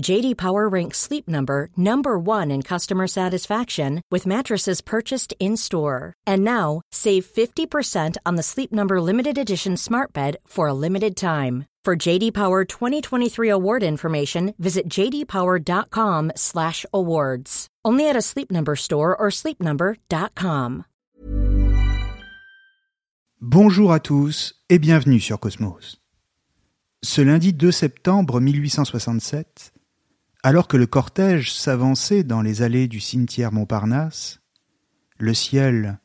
JD Power ranks Sleep Number number 1 in customer satisfaction with mattresses purchased in-store. And now, save 50% on the Sleep Number limited edition Smart Bed for a limited time. For JD Power 2023 award information, visit jdpower.com/awards. Only at a Sleep Number store or sleepnumber.com. Bonjour à tous et bienvenue sur Cosmos. Ce lundi 2 septembre 1867, alors que le cortège s'avançait dans les allées du cimetière Montparnasse, le ciel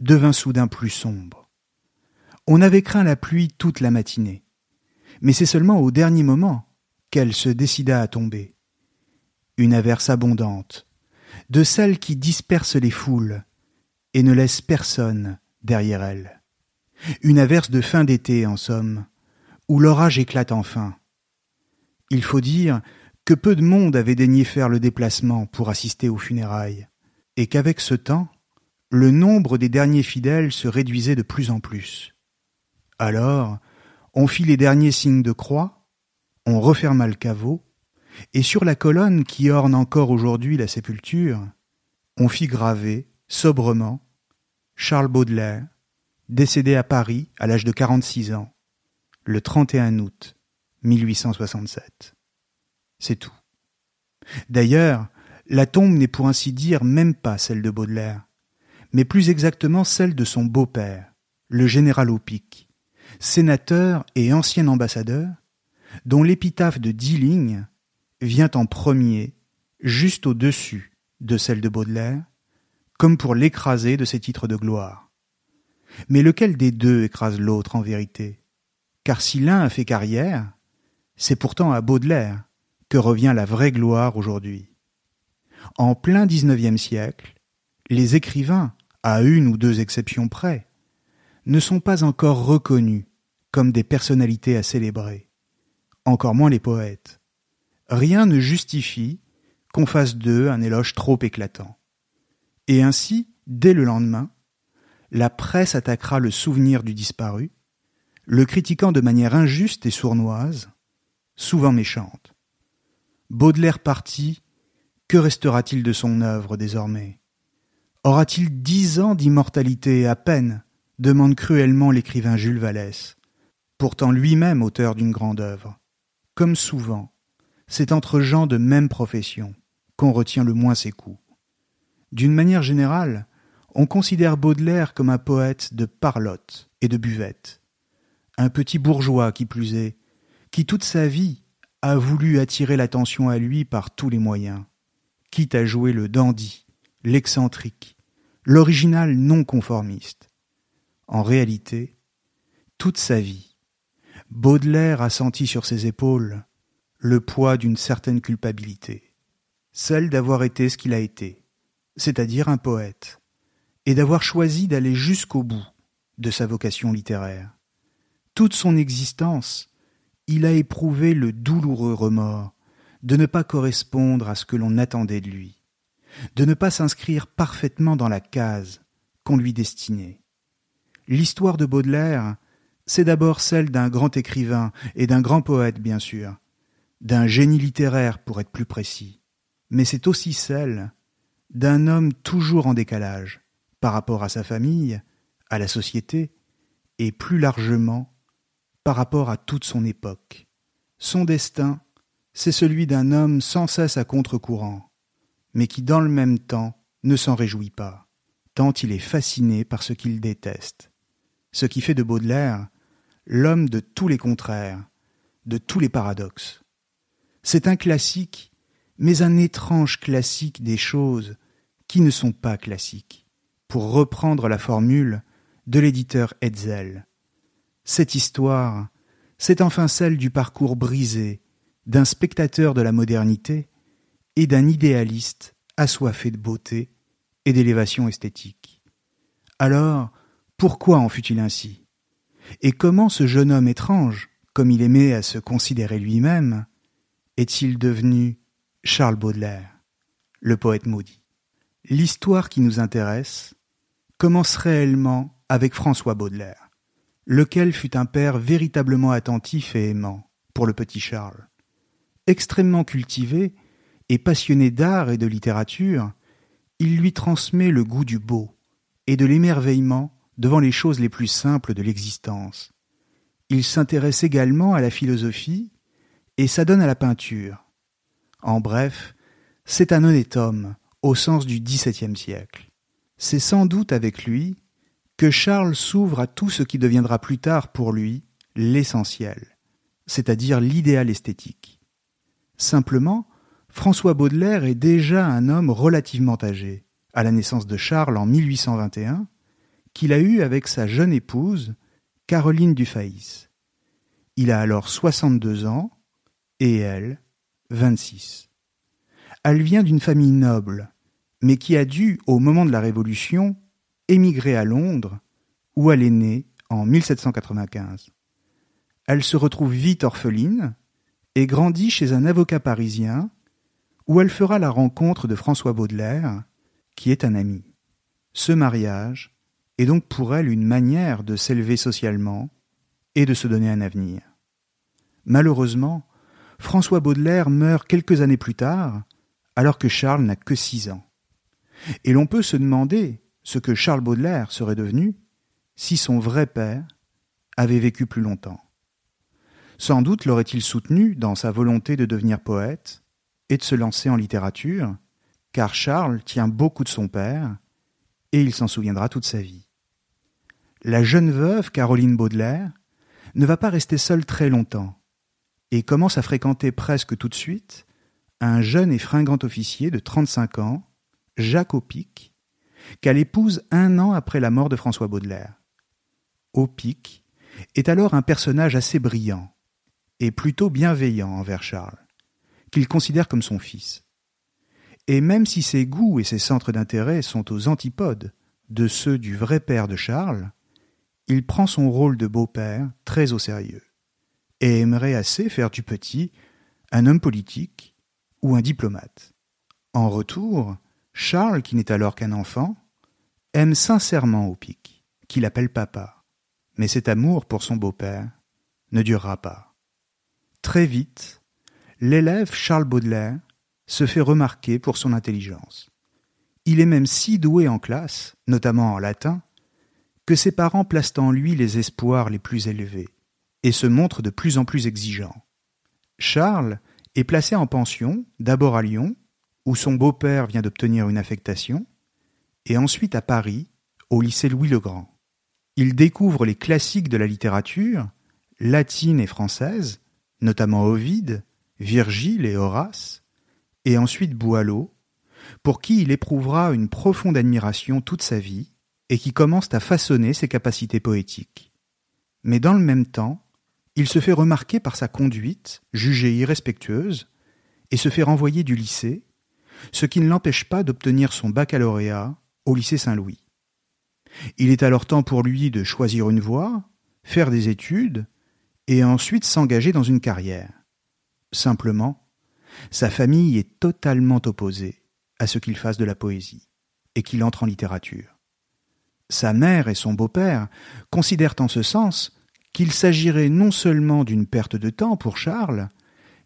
devint soudain plus sombre. On avait craint la pluie toute la matinée, mais c'est seulement au dernier moment qu'elle se décida à tomber. Une averse abondante, de celle qui disperse les foules et ne laisse personne derrière elle. Une averse de fin d'été, en somme, où l'orage éclate enfin. Il faut dire que peu de monde avait daigné faire le déplacement pour assister aux funérailles, et qu'avec ce temps, le nombre des derniers fidèles se réduisait de plus en plus. Alors, on fit les derniers signes de croix, on referma le caveau, et sur la colonne qui orne encore aujourd'hui la sépulture, on fit graver, sobrement, Charles Baudelaire, décédé à Paris à l'âge de 46 ans, le 31 août 1867. C'est tout. D'ailleurs, la tombe n'est pour ainsi dire même pas celle de Baudelaire, mais plus exactement celle de son beau-père, le général Opic, sénateur et ancien ambassadeur, dont l'épitaphe de dix lignes vient en premier, juste au-dessus de celle de Baudelaire, comme pour l'écraser de ses titres de gloire. Mais lequel des deux écrase l'autre en vérité? Car si l'un a fait carrière, c'est pourtant à Baudelaire revient la vraie gloire aujourd'hui. En plein XIXe siècle, les écrivains, à une ou deux exceptions près, ne sont pas encore reconnus comme des personnalités à célébrer, encore moins les poètes. Rien ne justifie qu'on fasse d'eux un éloge trop éclatant. Et ainsi, dès le lendemain, la presse attaquera le souvenir du disparu, le critiquant de manière injuste et sournoise, souvent méchante. Baudelaire parti, que restera-t-il de son œuvre désormais? Aura-t-il dix ans d'immortalité à peine? demande cruellement l'écrivain Jules Vallès, pourtant lui-même auteur d'une grande œuvre. Comme souvent, c'est entre gens de même profession qu'on retient le moins ses coups. D'une manière générale, on considère Baudelaire comme un poète de parlotte et de buvette, un petit bourgeois qui plus est, qui toute sa vie a voulu attirer l'attention à lui par tous les moyens, quitte à jouer le dandy, l'excentrique, l'original non conformiste. En réalité, toute sa vie, Baudelaire a senti sur ses épaules le poids d'une certaine culpabilité, celle d'avoir été ce qu'il a été, c'est-à-dire un poète, et d'avoir choisi d'aller jusqu'au bout de sa vocation littéraire. Toute son existence, il a éprouvé le douloureux remords de ne pas correspondre à ce que l'on attendait de lui, de ne pas s'inscrire parfaitement dans la case qu'on lui destinait. L'histoire de Baudelaire, c'est d'abord celle d'un grand écrivain et d'un grand poète, bien sûr, d'un génie littéraire pour être plus précis, mais c'est aussi celle d'un homme toujours en décalage, par rapport à sa famille, à la société, et plus largement par rapport à toute son époque. Son destin, c'est celui d'un homme sans cesse à contre-courant, mais qui dans le même temps ne s'en réjouit pas, tant il est fasciné par ce qu'il déteste. Ce qui fait de Baudelaire l'homme de tous les contraires, de tous les paradoxes. C'est un classique, mais un étrange classique des choses qui ne sont pas classiques, pour reprendre la formule de l'éditeur Hetzel. Cette histoire, c'est enfin celle du parcours brisé d'un spectateur de la modernité et d'un idéaliste assoiffé de beauté et d'élévation esthétique. Alors, pourquoi en fut-il ainsi? Et comment ce jeune homme étrange, comme il aimait à se considérer lui-même, est-il devenu Charles Baudelaire, le poète maudit? L'histoire qui nous intéresse commence réellement avec François Baudelaire, lequel fut un père véritablement attentif et aimant pour le petit Charles. Extrêmement cultivé et passionné d'art et de littérature, il lui transmet le goût du beau et de l'émerveillement devant les choses les plus simples de l'existence. Il s'intéresse également à la philosophie et s'adonne à la peinture. En bref, c'est un honnête homme au sens du XVIIe siècle. C'est sans doute avec lui que Charles s'ouvre à tout ce qui deviendra plus tard pour lui l'essentiel, c'est-à-dire l'idéal esthétique. Simplement, François Baudelaire est déjà un homme relativement âgé, à la naissance de Charles en 1821, qu'il a eu avec sa jeune épouse, Caroline Dufayis. Il a alors 62 ans et elle, 26. Elle vient d'une famille noble, mais qui a dû, au moment de la Révolution, émigrer à Londres, où elle est née en 1795. Elle se retrouve vite orpheline et grandit chez un avocat parisien, où elle fera la rencontre de François Baudelaire, qui est un ami. Ce mariage est donc pour elle une manière de s'élever socialement et de se donner un avenir. Malheureusement, François Baudelaire meurt quelques années plus tard, alors que Charles n'a que six ans. Et l'on peut se demander ce que Charles Baudelaire serait devenu si son vrai père avait vécu plus longtemps. Sans doute l'aurait-il soutenu dans sa volonté de devenir poète et de se lancer en littérature, car Charles tient beaucoup de son père, et il s'en souviendra toute sa vie. La jeune veuve Caroline Baudelaire ne va pas rester seule très longtemps, et commence à fréquenter presque tout de suite un jeune et fringant officier de trente-cinq ans, Jacques Opic, qu'elle épouse un an après la mort de François Baudelaire. Opic est alors un personnage assez brillant et plutôt bienveillant envers Charles, qu'il considère comme son fils. Et même si ses goûts et ses centres d'intérêt sont aux antipodes de ceux du vrai père de Charles, il prend son rôle de beau-père très au sérieux, et aimerait assez faire du petit un homme politique ou un diplomate. En retour, Charles, qui n'est alors qu'un enfant, aime sincèrement Opic, qu'il appelle papa, mais cet amour pour son beau-père ne durera pas. Très vite, l'élève Charles Baudelaire se fait remarquer pour son intelligence. Il est même si doué en classe, notamment en latin, que ses parents placent en lui les espoirs les plus élevés et se montrent de plus en plus exigeants. Charles est placé en pension, d'abord à Lyon, où son beau-père vient d'obtenir une affectation, et ensuite à Paris, au lycée Louis-le-Grand. Il découvre les classiques de la littérature, latine et française, notamment Ovide, Virgile et Horace, et ensuite Boileau, pour qui il éprouvera une profonde admiration toute sa vie et qui commence à façonner ses capacités poétiques. Mais dans le même temps, il se fait remarquer par sa conduite, jugée irrespectueuse, et se fait renvoyer du lycée, ce qui ne l'empêche pas d'obtenir son baccalauréat au lycée Saint-Louis. Il est alors temps pour lui de choisir une voie, faire des études, et ensuite s'engager dans une carrière. Simplement, sa famille est totalement opposée à ce qu'il fasse de la poésie, et qu'il entre en littérature. Sa mère et son beau-père considèrent en ce sens qu'il s'agirait non seulement d'une perte de temps pour Charles,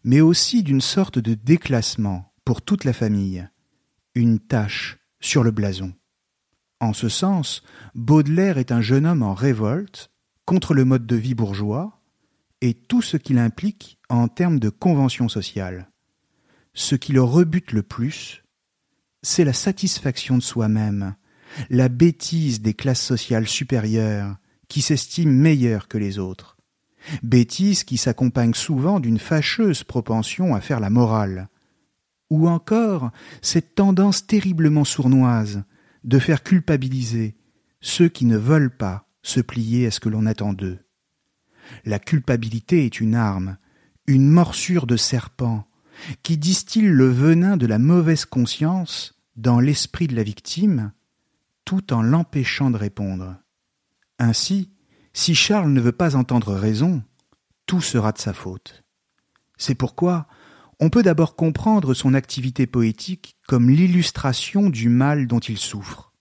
mais aussi d'une sorte de déclassement toute la famille, une tache sur le blason. En ce sens, Baudelaire est un jeune homme en révolte contre le mode de vie bourgeois et tout ce qu'il implique en termes de convention sociale. Ce qui le rebute le plus, c'est la satisfaction de soi-même, la bêtise des classes sociales supérieures qui s'estiment meilleures que les autres, bêtise qui s'accompagne souvent d'une fâcheuse propension à faire la morale, ou encore cette tendance terriblement sournoise de faire culpabiliser ceux qui ne veulent pas se plier à ce que l'on attend d'eux. La culpabilité est une arme, une morsure de serpent, qui distille le venin de la mauvaise conscience dans l'esprit de la victime, tout en l'empêchant de répondre. Ainsi, si Charles ne veut pas entendre raison, tout sera de sa faute. C'est pourquoi on peut d'abord comprendre son activité poétique comme l'illustration du mal dont il souffre.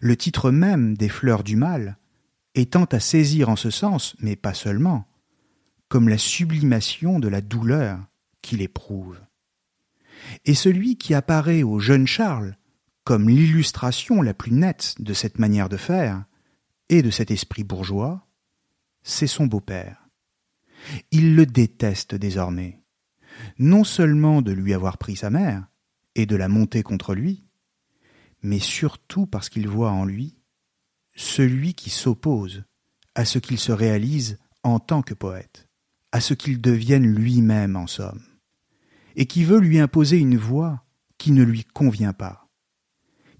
Le titre même des fleurs du mal étant à saisir en ce sens, mais pas seulement, comme la sublimation de la douleur qu'il éprouve. Et celui qui apparaît au jeune Charles comme l'illustration la plus nette de cette manière de faire et de cet esprit bourgeois, c'est son beau-père. Il le déteste désormais, non seulement de lui avoir pris sa mère et de la monter contre lui, mais surtout parce qu'il voit en lui celui qui s'oppose à ce qu'il se réalise en tant que poète, à ce qu'il devienne lui-même en somme, et qui veut lui imposer une voie qui ne lui convient pas.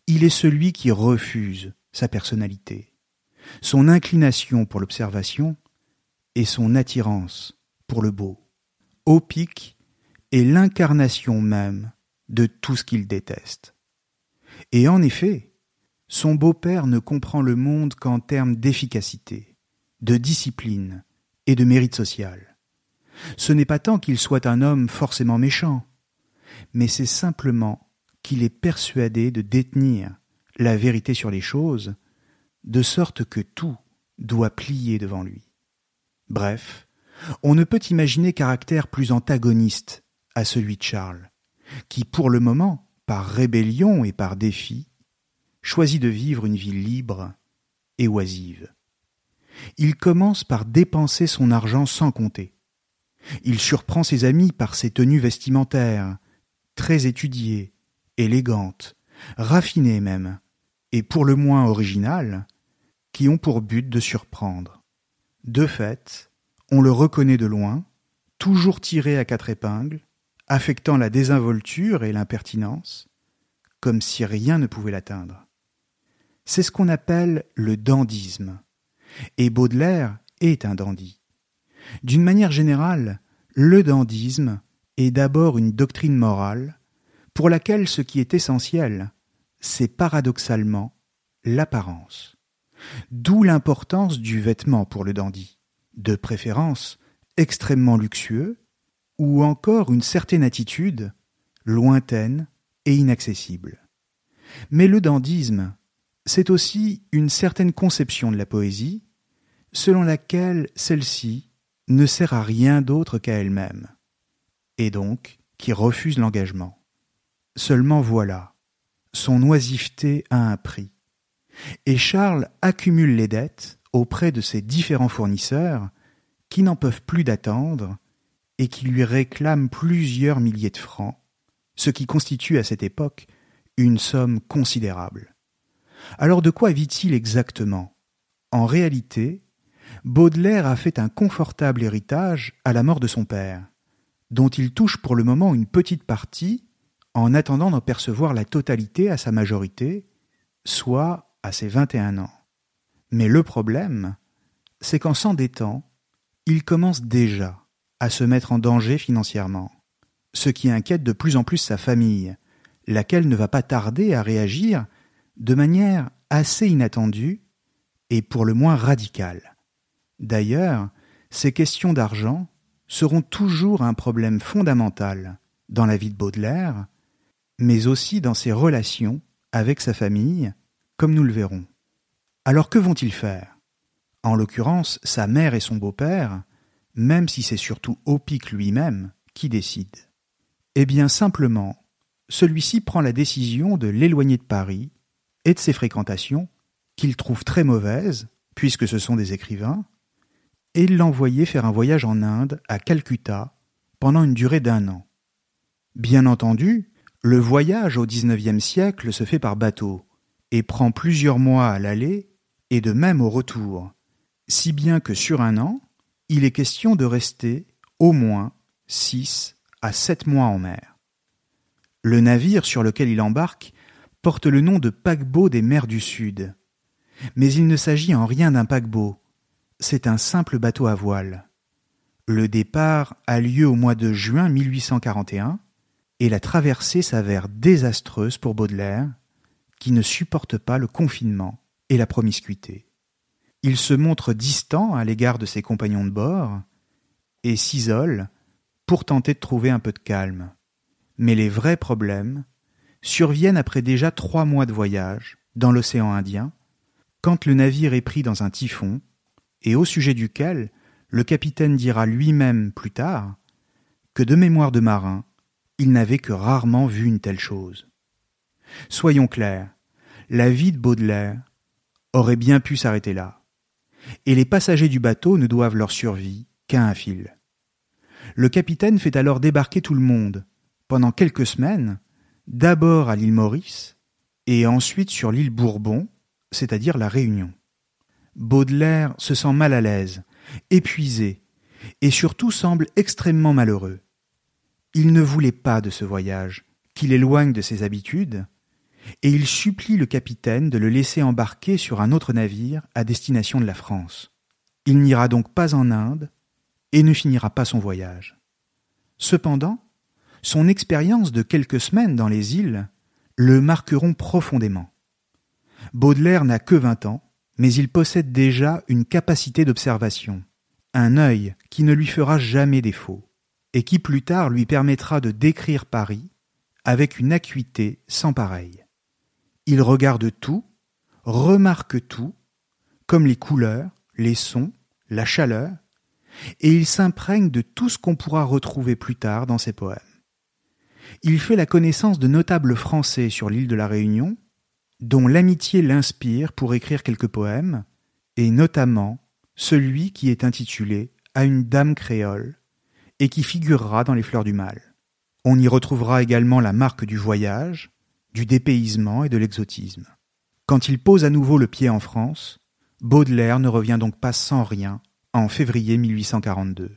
Il est celui qui refuse sa personnalité, son inclination pour l'observation et son attirance pour le beau. Opic est l'incarnation même de tout ce qu'il déteste. Et en effet, son beau-père ne comprend le monde qu'en termes d'efficacité, de discipline et de mérite social. Ce n'est pas tant qu'il soit un homme forcément méchant, mais c'est simplement qu'il est persuadé de détenir la vérité sur les choses, de sorte que tout doit plier devant lui. Bref, on ne peut imaginer caractère plus antagoniste à celui de Charles, qui pour le moment, par rébellion et par défi, choisit de vivre une vie libre et oisive. Il commence par dépenser son argent sans compter. Il surprend ses amis par ses tenues vestimentaires, très étudiées, élégantes, raffinées même, et pour le moins originales, qui ont pour but de surprendre. De fait, on le reconnaît de loin, toujours tiré à quatre épingles, affectant la désinvolture et l'impertinence, comme si rien ne pouvait l'atteindre. C'est ce qu'on appelle le dandisme. Et Baudelaire est un dandy. D'une manière générale, le dandisme est d'abord une doctrine morale pour laquelle ce qui est essentiel, c'est paradoxalement l'apparence. D'où l'importance du vêtement pour le dandy, de préférence extrêmement luxueux, ou encore une certaine attitude lointaine et inaccessible. Mais le dandisme c'est aussi une certaine conception de la poésie, selon laquelle celle-ci ne sert à rien d'autre qu'à elle-même, et donc qui refuse l'engagement. Seulement voilà, son oisiveté a un prix. Et Charles accumule les dettes auprès de ses différents fournisseurs qui n'en peuvent plus d'attendre et qui lui réclament plusieurs milliers de francs, ce qui constitue à cette époque une somme considérable. Alors de quoi vit-il exactement? En réalité, Baudelaire a fait un confortable héritage à la mort de son père, dont il touche pour le moment une petite partie en attendant d'en percevoir la totalité à sa majorité, soit à ses 21 ans. Mais le problème, c'est qu'en s'endettant, il commence déjà à se mettre en danger financièrement, ce qui inquiète de plus en plus sa famille, laquelle ne va pas tarder à réagir de manière assez inattendue et pour le moins radicale. D'ailleurs, ces questions d'argent seront toujours un problème fondamental dans la vie de Baudelaire, mais aussi dans ses relations avec sa famille, comme nous le verrons. Alors que vont-ils faire? En l'occurrence, sa mère et son beau-père, même si c'est surtout Opic lui-même qui décide. Eh bien simplement, celui-ci prend la décision de l'éloigner de Paris et de ses fréquentations, qu'il trouve très mauvaises, puisque ce sont des écrivains, et l'envoyer faire un voyage en Inde, à Calcutta, pendant une durée d'un an. Bien entendu, le voyage au XIXe siècle se fait par bateau, et prend plusieurs mois à l'aller, et de même au retour, si bien que sur un an, il est question de rester au moins six à sept mois en mer. Le navire sur lequel il embarque porte le nom de paquebot des mers du Sud. Mais il ne s'agit en rien d'un paquebot, c'est un simple bateau à voile. Le départ a lieu au mois de juin 1841 et la traversée s'avère désastreuse pour Baudelaire, qui ne supporte pas le confinement et la promiscuité. Il se montre distant à l'égard de ses compagnons de bord et s'isole pour tenter de trouver un peu de calme. Mais les vrais problèmes surviennent après déjà trois mois de voyage dans l'océan Indien, quand le navire est pris dans un typhon, et au sujet duquel le capitaine dira lui-même plus tard que de mémoire de marin, il n'avait que rarement vu une telle chose. Soyons clairs, la vie de Baudelaire aurait bien pu s'arrêter là, et les passagers du bateau ne doivent leur survie qu'à un fil. Le capitaine fait alors débarquer tout le monde, pendant quelques semaines, d'abord à l'île Maurice, et ensuite sur l'île Bourbon, c'est-à-dire la Réunion. Baudelaire se sent mal à l'aise, épuisé, et surtout semble extrêmement malheureux. Il ne voulait pas de ce voyage, qui l'éloigne de ses habitudes, et il supplie le capitaine de le laisser embarquer sur un autre navire à destination de la France. Il n'ira donc pas en Inde et ne finira pas son voyage. Cependant, son expérience de quelques semaines dans les îles le marqueront profondément. Baudelaire n'a que vingt ans, mais il possède déjà une capacité d'observation, un œil qui ne lui fera jamais défaut, et qui plus tard lui permettra de décrire Paris avec une acuité sans pareille. Il regarde tout, remarque tout, comme les couleurs, les sons, la chaleur, et il s'imprègne de tout ce qu'on pourra retrouver plus tard dans ses poèmes. Il fait la connaissance de notables français sur l'île de la Réunion, dont l'amitié l'inspire pour écrire quelques poèmes, et notamment celui qui est intitulé À une dame créole, et qui figurera dans les fleurs du mal. On y retrouvera également la marque du voyage, du dépaysement et de l'exotisme. Quand il pose à nouveau le pied en France, Baudelaire ne revient donc pas sans rien en février 1842.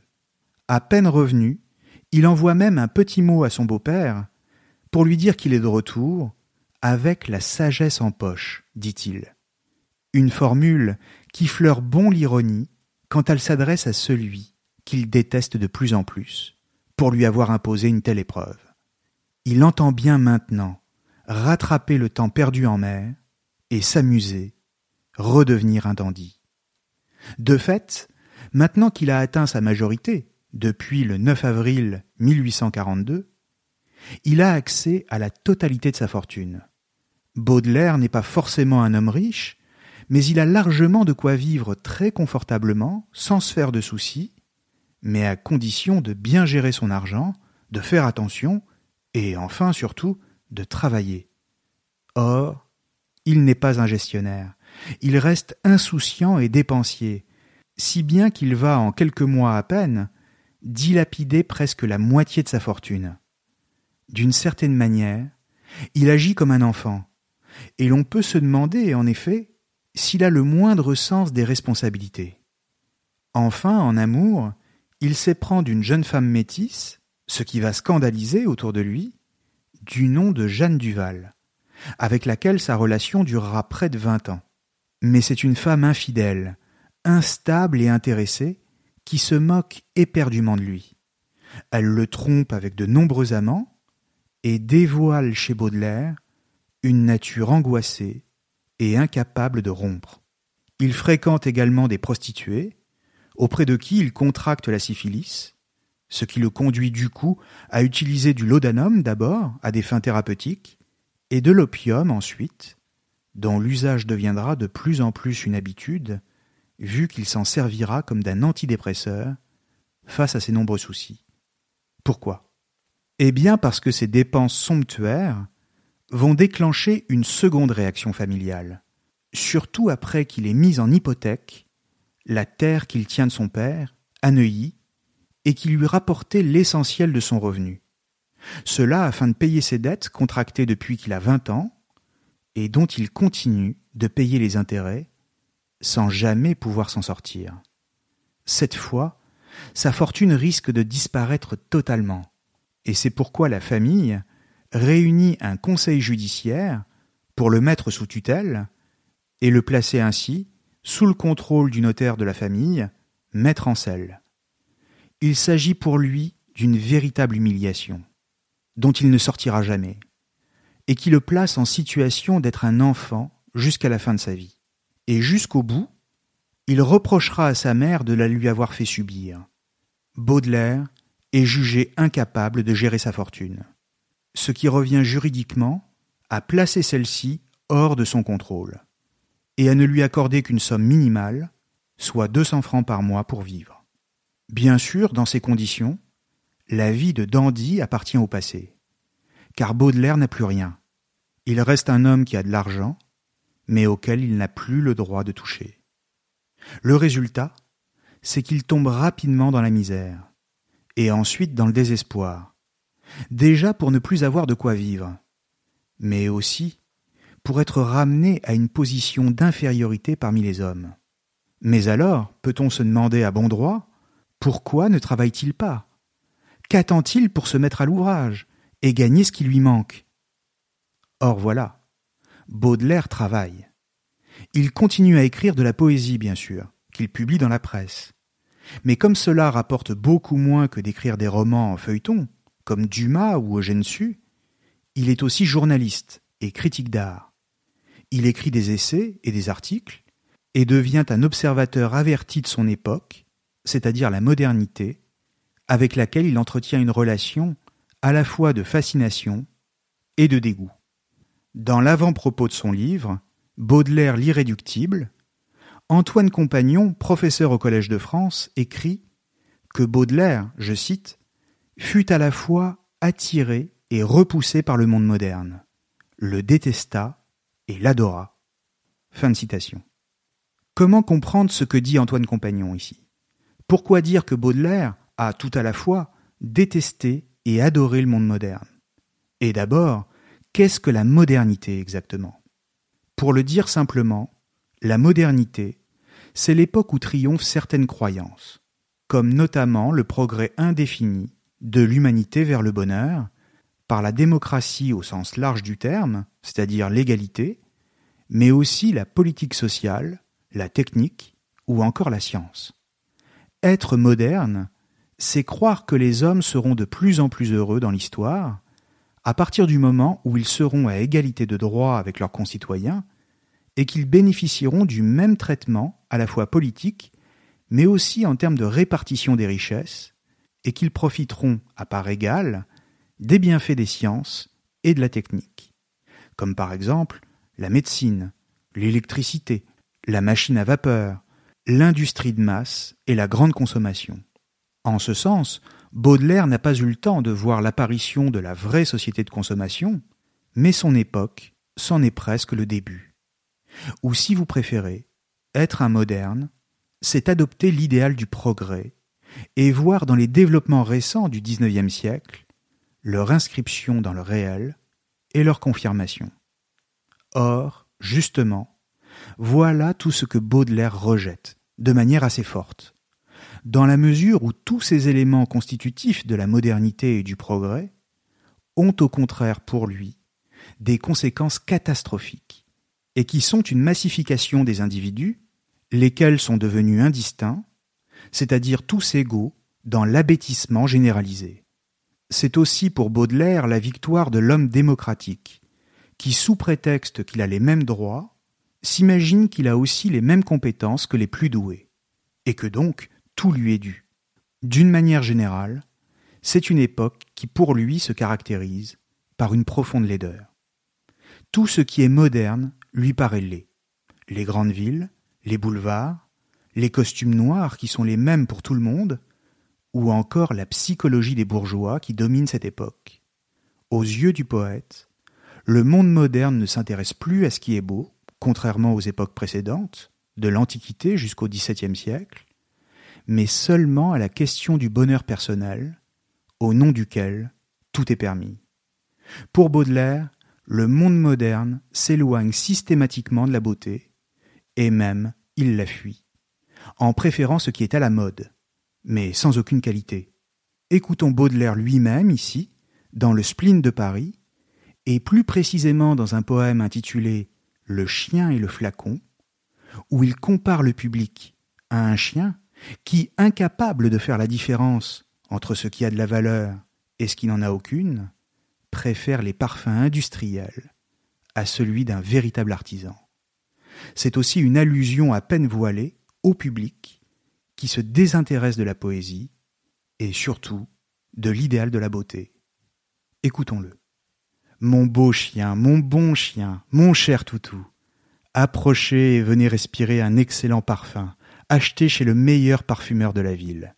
À peine revenu, il envoie même un petit mot à son beau-père pour lui dire qu'il est de retour avec la sagesse en poche, dit-il. Une formule qui fleure bon l'ironie quand elle s'adresse à celui qu'il déteste de plus en plus, pour lui avoir imposé une telle épreuve. Il entend bien maintenant rattraper le temps perdu en mer et s'amuser, redevenir un dandy. De fait, Maintenant qu'il a atteint sa majorité, depuis le 9 avril 1842, il a accès à la totalité de sa fortune. Baudelaire n'est pas forcément un homme riche, mais il a largement de quoi vivre très confortablement, sans se faire de soucis, mais à condition de bien gérer son argent, de faire attention, et enfin surtout de travailler. Or, il n'est pas un gestionnaire, il reste insouciant et dépensier, si bien qu'il va, en quelques mois à peine, dilapider presque la moitié de sa fortune. D'une certaine manière, il agit comme un enfant, et l'on peut se demander, en effet, s'il a le moindre sens des responsabilités. Enfin, en amour, il s'éprend d'une jeune femme métisse, ce qui va scandaliser autour de lui, du nom de Jeanne Duval, avec laquelle sa relation durera près de vingt ans. Mais c'est une femme infidèle, instable et intéressée, qui se moque éperdument de lui. Elle le trompe avec de nombreux amants et dévoile chez Baudelaire une nature angoissée et incapable de rompre. Il fréquente également des prostituées, auprès de qui il contracte la syphilis, ce qui le conduit du coup à utiliser du laudanum d'abord à des fins thérapeutiques, et de l'opium ensuite, dont l'usage deviendra de plus en plus une habitude, vu qu'il s'en servira comme d'un antidépresseur face à ses nombreux soucis. Pourquoi? Eh bien parce que ces dépenses somptuaires vont déclencher une seconde réaction familiale, surtout après qu'il ait mis en hypothèque la terre qu'il tient de son père, à et qui lui rapportait l'essentiel de son revenu. Cela afin de payer ses dettes contractées depuis qu'il a vingt ans, et dont il continue de payer les intérêts sans jamais pouvoir s'en sortir. Cette fois, sa fortune risque de disparaître totalement. Et c'est pourquoi la famille réunit un conseil judiciaire pour le mettre sous tutelle et le placer ainsi sous le contrôle du notaire de la famille, maître en selle. Il s'agit pour lui d'une véritable humiliation, dont il ne sortira jamais, et qui le place en situation d'être un enfant jusqu'à la fin de sa vie. Et jusqu'au bout, il reprochera à sa mère de la lui avoir fait subir. Baudelaire est jugé incapable de gérer sa fortune, ce qui revient juridiquement à placer celle-ci hors de son contrôle, et à ne lui accorder qu'une somme minimale, soit 200 francs par mois pour vivre. Bien sûr, dans ces conditions, la vie de Dandy appartient au passé, car Baudelaire n'a plus rien. Il reste un homme qui a de l'argent, mais auquel il n'a plus le droit de toucher. Le résultat, c'est qu'il tombe rapidement dans la misère, et ensuite dans le désespoir, déjà pour ne plus avoir de quoi vivre, mais aussi pour être ramené à une position d'infériorité parmi les hommes. Mais alors, peut-on se demander à bon droit, pourquoi ne travaille-t-il pas? Qu'attend-il pour se mettre à l'ouvrage et gagner ce qui lui manque? Or voilà, Baudelaire travaille. Il continue à écrire de la poésie, bien sûr, qu'il publie dans la presse. Mais comme cela rapporte beaucoup moins que d'écrire des romans en feuilleton, comme Dumas ou Eugène Sue, il est aussi journaliste et critique d'art. Il écrit des essais et des articles, et devient un observateur averti de son époque, c'est-à-dire la modernité, avec laquelle il entretient une relation à la fois de fascination et de dégoût. Dans l'avant-propos de son livre, Baudelaire l'irréductible, Antoine Compagnon, professeur au Collège de France, écrit que Baudelaire, je cite, fut à la fois attiré et repoussé par le monde moderne, le détesta et l'adora. Fin de citation. Comment comprendre ce que dit Antoine Compagnon ici? Pourquoi dire que Baudelaire a tout à la fois détesté et adoré le monde moderne? Et d'abord, qu'est-ce que la modernité exactement? Pour le dire simplement, la modernité, c'est l'époque où triomphent certaines croyances, comme notamment le progrès indéfini de l'humanité vers le bonheur, par la démocratie au sens large du terme, c'est-à-dire l'égalité, mais aussi la politique sociale, la technique ou encore la science. Être moderne, c'est croire que les hommes seront de plus en plus heureux dans l'histoire, à partir du moment où ils seront à égalité de droits avec leurs concitoyens, et qu'ils bénéficieront du même traitement à la fois politique, mais aussi en termes de répartition des richesses, et qu'ils profiteront à part égale des bienfaits des sciences et de la technique, comme par exemple la médecine, l'électricité, la machine à vapeur, l'industrie de masse et la grande consommation. En ce sens, Baudelaire n'a pas eu le temps de voir l'apparition de la vraie société de consommation, mais son époque c'en est presque le début. Ou si vous préférez, être un moderne, c'est adopter l'idéal du progrès et voir dans les développements récents du XIXe siècle leur inscription dans le réel et leur confirmation. Or, justement, voilà tout ce que Baudelaire rejette, de manière assez forte dans la mesure où tous ces éléments constitutifs de la modernité et du progrès ont au contraire pour lui des conséquences catastrophiques, et qui sont une massification des individus, lesquels sont devenus indistincts, c'est-à-dire tous égaux dans l'abêtissement généralisé. C'est aussi pour Baudelaire la victoire de l'homme démocratique, qui, sous prétexte qu'il a les mêmes droits, s'imagine qu'il a aussi les mêmes compétences que les plus doués, et que donc tout lui est dû. D'une manière générale, c'est une époque qui pour lui se caractérise par une profonde laideur. Tout ce qui est moderne lui paraît laid. Les grandes villes, les boulevards, les costumes noirs qui sont les mêmes pour tout le monde, ou encore la psychologie des bourgeois qui domine cette époque. Aux yeux du poète, le monde moderne ne s'intéresse plus à ce qui est beau, contrairement aux époques précédentes, de l'Antiquité jusqu'au XVIIe siècle, mais seulement à la question du bonheur personnel, au nom duquel tout est permis. Pour Baudelaire, le monde moderne s'éloigne systématiquement de la beauté, et même il la fuit, en préférant ce qui est à la mode, mais sans aucune qualité. Écoutons Baudelaire lui-même ici, dans le spleen de Paris, et plus précisément dans un poème intitulé Le chien et le flacon, où il compare le public à un chien qui, incapable de faire la différence entre ce qui a de la valeur et ce qui n'en a aucune, préfère les parfums industriels à celui d'un véritable artisan. C'est aussi une allusion à peine voilée au public qui se désintéresse de la poésie et surtout de l'idéal de la beauté. Écoutons-le. Mon beau chien, mon bon chien, mon cher toutou, approchez et venez respirer un excellent parfum, acheté chez le meilleur parfumeur de la ville.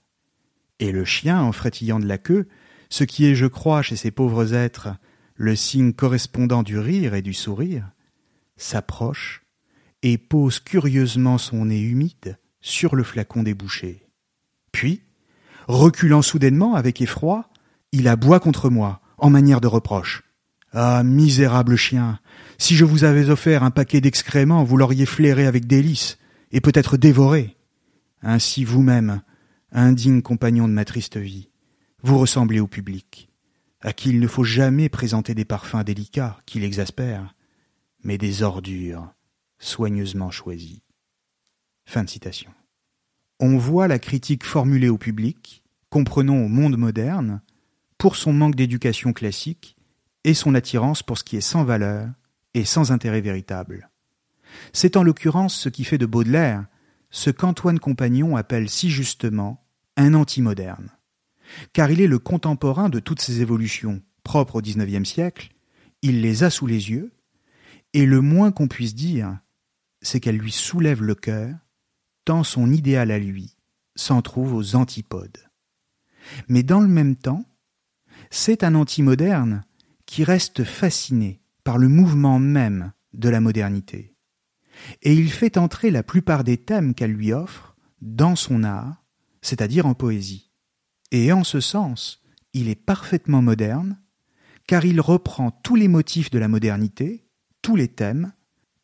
Et le chien, en frétillant de la queue, ce qui est, je crois, chez ces pauvres êtres, le signe correspondant du rire et du sourire, s'approche et pose curieusement son nez humide sur le flacon débouché. Puis, reculant soudainement avec effroi, il aboie contre moi, en manière de reproche. Ah, misérable chien, si je vous avais offert un paquet d'excréments, vous l'auriez flairé avec délice, et peut-être dévoré. Ainsi vous-même, indigne compagnon de ma triste vie, vous ressemblez au public, à qui il ne faut jamais présenter des parfums délicats qui l'exaspèrent, mais des ordures soigneusement choisies. Fin de citation. On voit la critique formulée au public, comprenons au monde moderne, pour son manque d'éducation classique et son attirance pour ce qui est sans valeur et sans intérêt véritable. C'est en l'occurrence ce qui fait de Baudelaire ce qu'Antoine Compagnon appelle si justement un anti-moderne. Car il est le contemporain de toutes ces évolutions propres au XIXe siècle, il les a sous les yeux, et le moins qu'on puisse dire, c'est qu'elle lui soulève le cœur, tant son idéal à lui s'en trouve aux antipodes. Mais dans le même temps, c'est un anti-moderne qui reste fasciné par le mouvement même de la modernité. Et il fait entrer la plupart des thèmes qu'elle lui offre dans son art, c'est-à-dire en poésie. Et en ce sens, il est parfaitement moderne, car il reprend tous les motifs de la modernité, tous les thèmes,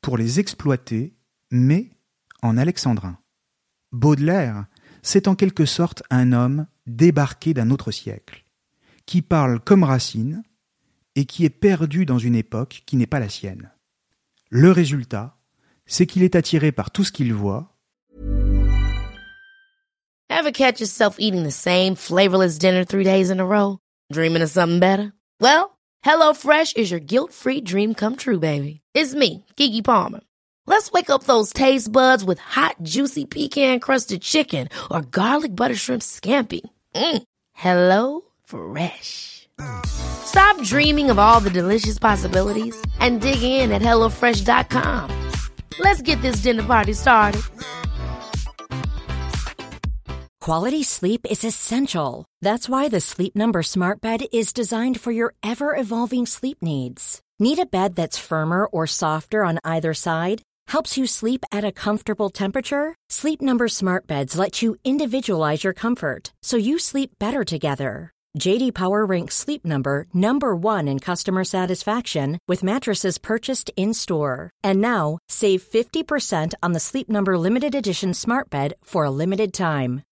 pour les exploiter, mais en alexandrin. Baudelaire, c'est en quelque sorte un homme débarqué d'un autre siècle, qui parle comme Racine et qui est perdu dans une époque qui n'est pas la sienne. Le résultat, c'est qu'il est attiré par tout ce qu'il voit. Ever catch yourself eating the same flavorless dinner three days in a row? Dreaming of something better? Well, HelloFresh is your guilt-free dream come true, baby. It's me, Kiki Palmer. Let's wake up those taste buds with hot, juicy pecan-crusted chicken or garlic butter shrimp scampi. Mm. Hello Fresh. Stop dreaming of all the delicious possibilities and dig in at HelloFresh.com. Let's get this dinner party started. Quality sleep is essential. That's why the Sleep Number Smart Bed is designed for your ever evolving sleep needs. Need a bed that's firmer or softer on either side? Helps you sleep at a comfortable temperature? Sleep Number Smart Beds let you individualize your comfort so you sleep better together. JD Power ranks Sleep Number number 1 in customer satisfaction with mattresses purchased in-store. And now, save 50% on the Sleep Number limited edition Smart Bed for a limited time.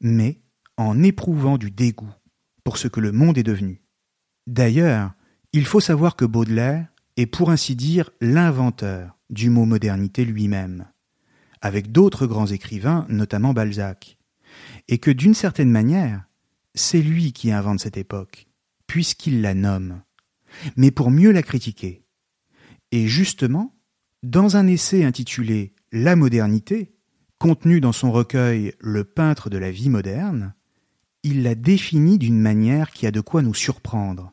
Mais en éprouvant du dégoût pour ce que le monde est devenu. D'ailleurs, il faut savoir que Baudelaire est pour ainsi dire l'inventeur du mot modernité lui-même, avec d'autres grands écrivains, notamment Balzac, et que d'une certaine manière, c'est lui qui invente cette époque, puisqu'il la nomme, mais pour mieux la critiquer. Et justement, dans un essai intitulé La modernité, contenu dans son recueil Le peintre de la vie moderne, il la définit d'une manière qui a de quoi nous surprendre,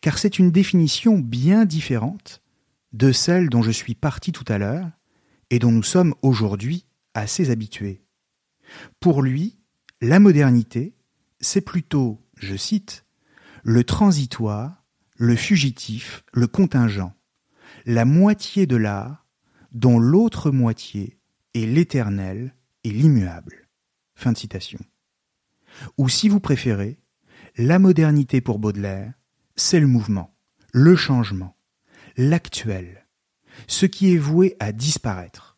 car c'est une définition bien différente de celle dont je suis parti tout à l'heure et dont nous sommes aujourd'hui assez habitués. Pour lui, la modernité, c'est plutôt, je cite, le transitoire, le fugitif, le contingent, la moitié de l'art dont l'autre moitié est l'éternel et l'immuable. Fin de citation. Ou si vous préférez, la modernité pour Baudelaire, c'est le mouvement, le changement, l'actuel, ce qui est voué à disparaître.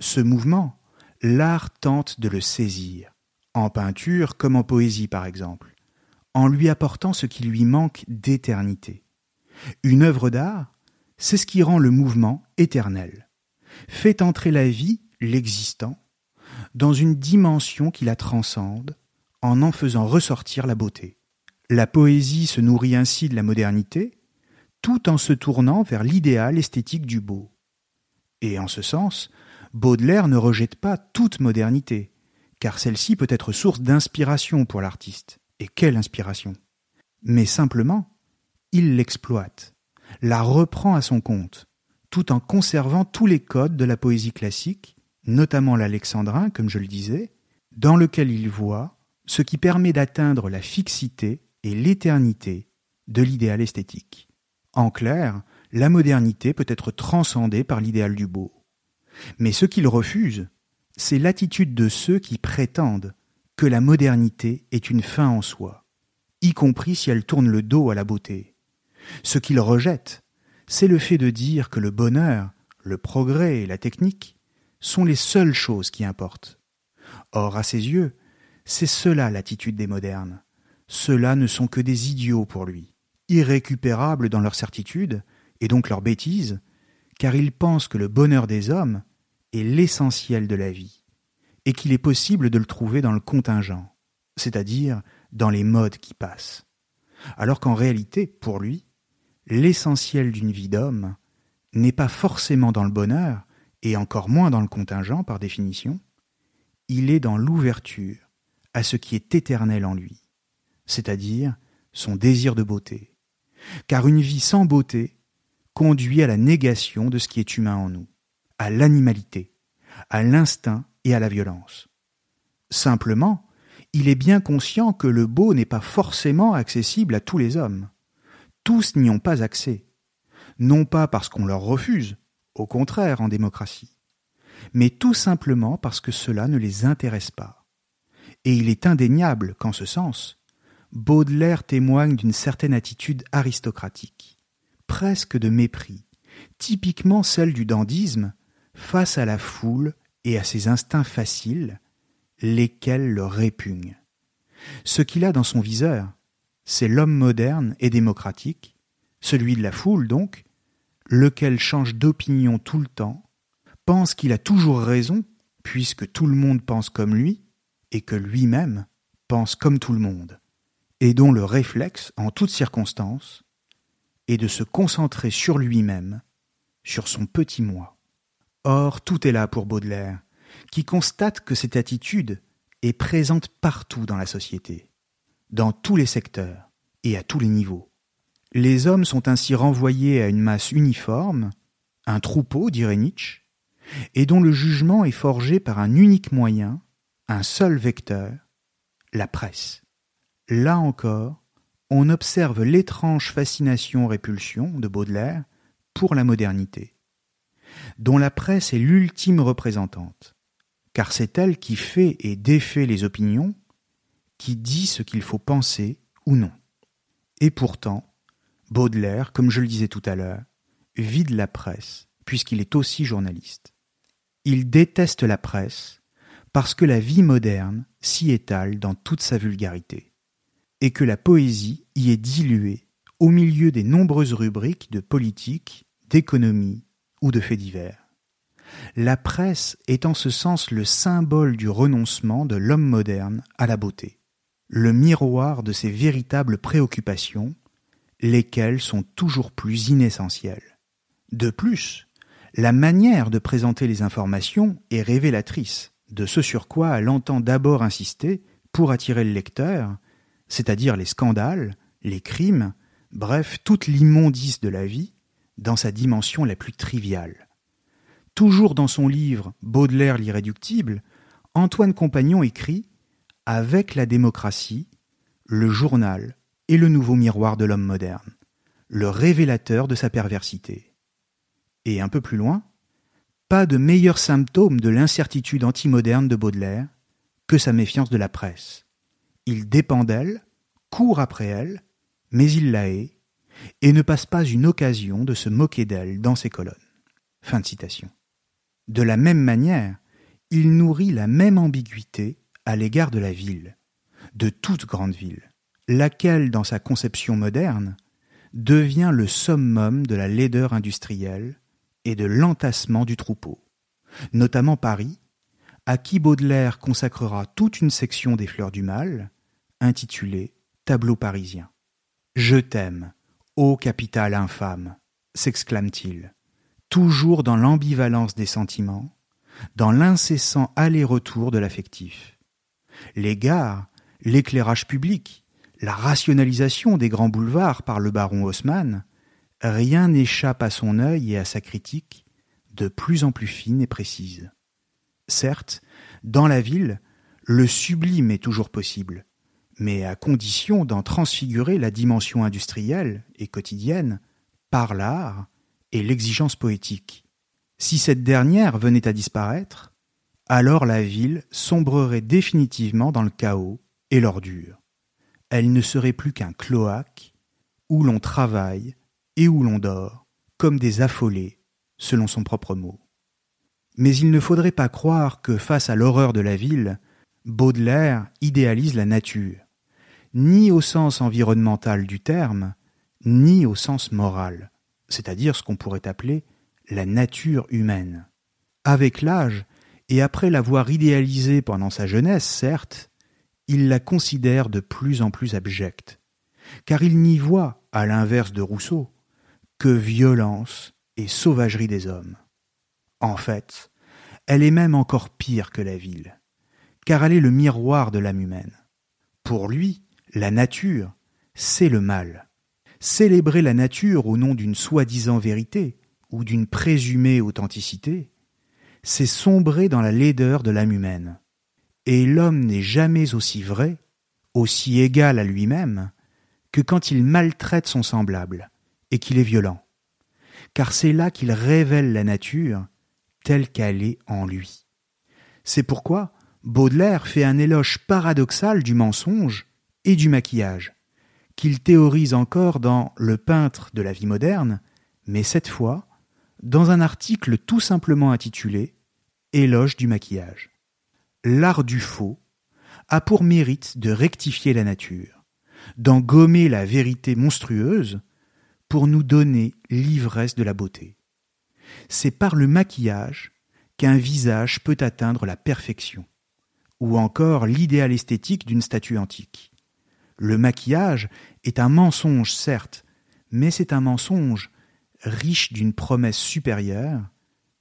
Ce mouvement, l'art tente de le saisir, en peinture comme en poésie par exemple, en lui apportant ce qui lui manque d'éternité. Une œuvre d'art, c'est ce qui rend le mouvement éternel, fait entrer la vie, l'existant, dans une dimension qui la transcende, en en faisant ressortir la beauté. La poésie se nourrit ainsi de la modernité, tout en se tournant vers l'idéal esthétique du beau. Et en ce sens, Baudelaire ne rejette pas toute modernité, car celle-ci peut être source d'inspiration pour l'artiste. Et quelle inspiration Mais simplement, il l'exploite, la reprend à son compte, tout en conservant tous les codes de la poésie classique, notamment l'alexandrin, comme je le disais, dans lequel il voit ce qui permet d'atteindre la fixité et l'éternité de l'idéal esthétique. En clair, la modernité peut être transcendée par l'idéal du beau. Mais ce qu'il refuse, c'est l'attitude de ceux qui prétendent que la modernité est une fin en soi, y compris si elle tourne le dos à la beauté. Ce qu'il rejette, c'est le fait de dire que le bonheur, le progrès et la technique sont les seules choses qui importent. Or, à ses yeux, c'est cela l'attitude des modernes. Ceux-là ne sont que des idiots pour lui, irrécupérables dans leur certitude, et donc leur bêtise, car ils pensent que le bonheur des hommes est l'essentiel de la vie, et qu'il est possible de le trouver dans le contingent, c'est-à-dire dans les modes qui passent. Alors qu'en réalité, pour lui, l'essentiel d'une vie d'homme n'est pas forcément dans le bonheur, et encore moins dans le contingent par définition, il est dans l'ouverture, à ce qui est éternel en lui, c'est-à-dire son désir de beauté. Car une vie sans beauté conduit à la négation de ce qui est humain en nous, à l'animalité, à l'instinct et à la violence. Simplement, il est bien conscient que le beau n'est pas forcément accessible à tous les hommes. Tous n'y ont pas accès, non pas parce qu'on leur refuse, au contraire en démocratie, mais tout simplement parce que cela ne les intéresse pas et il est indéniable qu'en ce sens, Baudelaire témoigne d'une certaine attitude aristocratique, presque de mépris, typiquement celle du dandysme face à la foule et à ses instincts faciles, lesquels le répugnent. Ce qu'il a dans son viseur, c'est l'homme moderne et démocratique, celui de la foule donc, lequel change d'opinion tout le temps, pense qu'il a toujours raison, puisque tout le monde pense comme lui, et que lui-même pense comme tout le monde, et dont le réflexe, en toutes circonstances, est de se concentrer sur lui-même, sur son petit moi. Or, tout est là pour Baudelaire, qui constate que cette attitude est présente partout dans la société, dans tous les secteurs et à tous les niveaux. Les hommes sont ainsi renvoyés à une masse uniforme, un troupeau, dirait Nietzsche, et dont le jugement est forgé par un unique moyen, un seul vecteur, la presse. Là encore, on observe l'étrange fascination-répulsion de Baudelaire pour la modernité, dont la presse est l'ultime représentante, car c'est elle qui fait et défait les opinions, qui dit ce qu'il faut penser ou non. Et pourtant, Baudelaire, comme je le disais tout à l'heure, vide la presse, puisqu'il est aussi journaliste. Il déteste la presse parce que la vie moderne s'y étale dans toute sa vulgarité, et que la poésie y est diluée au milieu des nombreuses rubriques de politique, d'économie ou de faits divers. La presse est en ce sens le symbole du renoncement de l'homme moderne à la beauté, le miroir de ses véritables préoccupations, lesquels sont toujours plus inessentiels. De plus, la manière de présenter les informations est révélatrice de ce sur quoi elle entend d'abord insister pour attirer le lecteur, c'est-à-dire les scandales, les crimes, bref, toute l'immondice de la vie, dans sa dimension la plus triviale. Toujours dans son livre Baudelaire l'irréductible, Antoine Compagnon écrit Avec la démocratie, le journal est le nouveau miroir de l'homme moderne, le révélateur de sa perversité. Et un peu plus loin, pas de meilleur symptôme de l'incertitude antimoderne de Baudelaire que sa méfiance de la presse. Il dépend d'elle, court après elle, mais il la hait, et ne passe pas une occasion de se moquer d'elle dans ses colonnes. De la même manière, il nourrit la même ambiguïté à l'égard de la ville, de toute grande ville, laquelle, dans sa conception moderne, devient le summum de la laideur industrielle et de l'entassement du troupeau, notamment Paris, à qui Baudelaire consacrera toute une section des Fleurs du Mal, intitulée Tableau parisien. Je t'aime, ô capitale infâme, s'exclame-t-il, toujours dans l'ambivalence des sentiments, dans l'incessant aller-retour de l'affectif. Les gares, l'éclairage public, la rationalisation des grands boulevards par le baron Haussmann, rien n'échappe à son œil et à sa critique, de plus en plus fine et précise. Certes, dans la ville, le sublime est toujours possible, mais à condition d'en transfigurer la dimension industrielle et quotidienne par l'art et l'exigence poétique. Si cette dernière venait à disparaître, alors la ville sombrerait définitivement dans le chaos et l'ordure. Elle ne serait plus qu'un cloaque où l'on travaille et où l'on dort, comme des affolés, selon son propre mot. Mais il ne faudrait pas croire que face à l'horreur de la ville, Baudelaire idéalise la nature, ni au sens environnemental du terme, ni au sens moral, c'est-à-dire ce qu'on pourrait appeler la nature humaine. Avec l'âge, et après l'avoir idéalisée pendant sa jeunesse, certes, il la considère de plus en plus abjecte, car il n'y voit, à l'inverse de Rousseau, que violence et sauvagerie des hommes. En fait, elle est même encore pire que la ville, car elle est le miroir de l'âme humaine. Pour lui, la nature, c'est le mal. Célébrer la nature au nom d'une soi-disant vérité ou d'une présumée authenticité, c'est sombrer dans la laideur de l'âme humaine. Et l'homme n'est jamais aussi vrai, aussi égal à lui-même, que quand il maltraite son semblable, et qu'il est violent, car c'est là qu'il révèle la nature telle qu'elle est en lui. C'est pourquoi Baudelaire fait un éloge paradoxal du mensonge et du maquillage, qu'il théorise encore dans Le peintre de la vie moderne, mais cette fois dans un article tout simplement intitulé Éloge du maquillage. L'art du faux a pour mérite de rectifier la nature, d'en gommer la vérité monstrueuse pour nous donner l'ivresse de la beauté. C'est par le maquillage qu'un visage peut atteindre la perfection, ou encore l'idéal esthétique d'une statue antique. Le maquillage est un mensonge, certes, mais c'est un mensonge riche d'une promesse supérieure,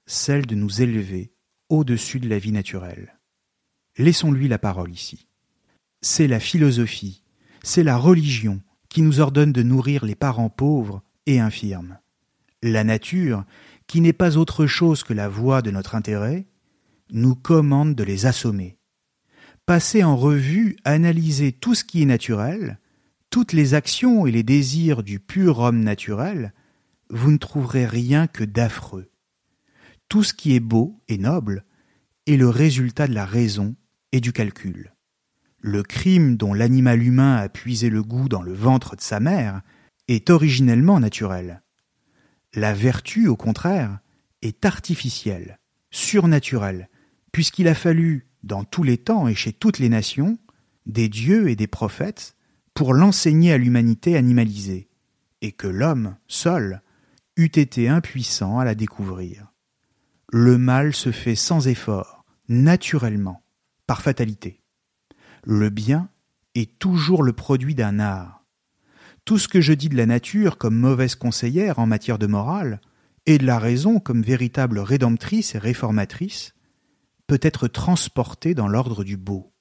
celle de nous élever au-dessus de la vie naturelle. Laissons-lui la parole ici. C'est la philosophie, c'est la religion qui nous ordonne de nourrir les parents pauvres et infirmes. La nature, qui n'est pas autre chose que la voie de notre intérêt, nous commande de les assommer. Passer en revue, analyser tout ce qui est naturel, toutes les actions et les désirs du pur homme naturel, vous ne trouverez rien que d'affreux. Tout ce qui est beau et noble est le résultat de la raison et du calcul le crime dont l'animal humain a puisé le goût dans le ventre de sa mère est originellement naturel. La vertu, au contraire, est artificielle, surnaturelle, puisqu'il a fallu, dans tous les temps et chez toutes les nations, des dieux et des prophètes pour l'enseigner à l'humanité animalisée, et que l'homme, seul, eût été impuissant à la découvrir. Le mal se fait sans effort, naturellement, par fatalité le bien est toujours le produit d'un art. Tout ce que je dis de la nature comme mauvaise conseillère en matière de morale, et de la raison comme véritable rédemptrice et réformatrice, peut être transporté dans l'ordre du beau.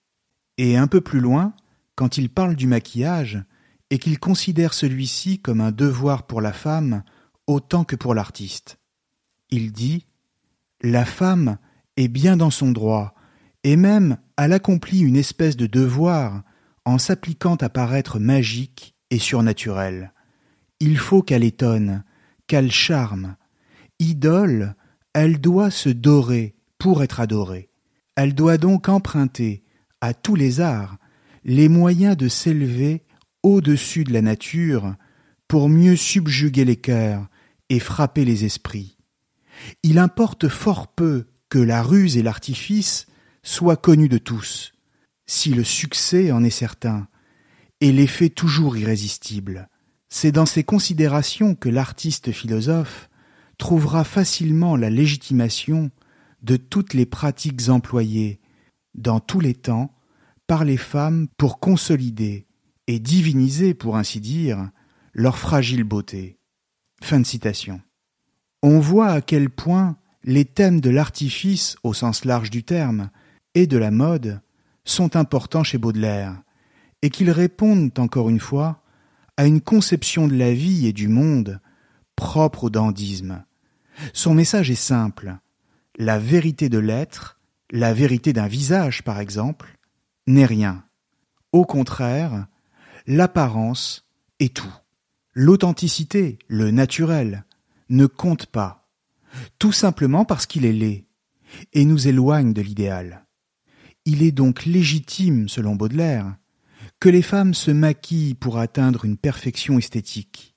Et un peu plus loin, quand il parle du maquillage, et qu'il considère celui-ci comme un devoir pour la femme autant que pour l'artiste. Il dit La femme est bien dans son droit, et même elle accomplit une espèce de devoir en s'appliquant à paraître magique et surnaturelle. Il faut qu'elle étonne, qu'elle charme. Idole, elle doit se dorer pour être adorée. Elle doit donc emprunter à tous les arts les moyens de s'élever au-dessus de la nature pour mieux subjuguer les cœurs et frapper les esprits. Il importe fort peu que la ruse et l'artifice soient connus de tous, si le succès en est certain, et l'effet toujours irrésistible. C'est dans ces considérations que l'artiste philosophe trouvera facilement la légitimation de toutes les pratiques employées, dans tous les temps, par les femmes pour consolider et diviniser, pour ainsi dire, leur fragile beauté. Fin de citation. On voit à quel point les thèmes de l'artifice au sens large du terme et de la mode sont importants chez Baudelaire, et qu'ils répondent encore une fois à une conception de la vie et du monde propre au dandisme. Son message est simple. La vérité de l'être, la vérité d'un visage par exemple, n'est rien. Au contraire, l'apparence est tout. L'authenticité, le naturel, ne compte pas, tout simplement parce qu'il est laid, et nous éloigne de l'idéal. Il est donc légitime, selon Baudelaire, que les femmes se maquillent pour atteindre une perfection esthétique.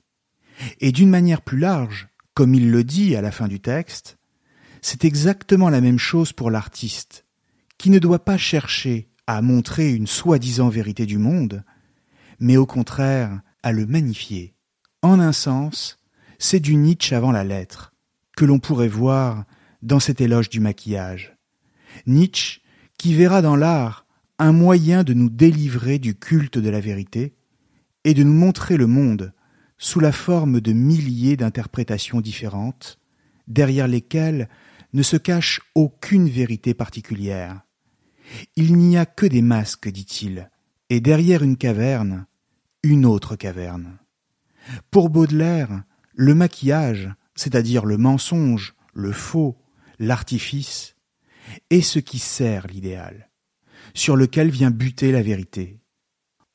Et d'une manière plus large, comme il le dit à la fin du texte, c'est exactement la même chose pour l'artiste, qui ne doit pas chercher à montrer une soi-disant vérité du monde, mais au contraire à le magnifier. En un sens, c'est du Nietzsche avant la lettre, que l'on pourrait voir dans cet éloge du maquillage. Nietzsche qui verra dans l'art un moyen de nous délivrer du culte de la vérité et de nous montrer le monde sous la forme de milliers d'interprétations différentes, derrière lesquelles ne se cache aucune vérité particulière. Il n'y a que des masques, dit-il, et derrière une caverne, une autre caverne. Pour Baudelaire, le maquillage, c'est-à-dire le mensonge, le faux, l'artifice, est ce qui sert l'idéal, sur lequel vient buter la vérité.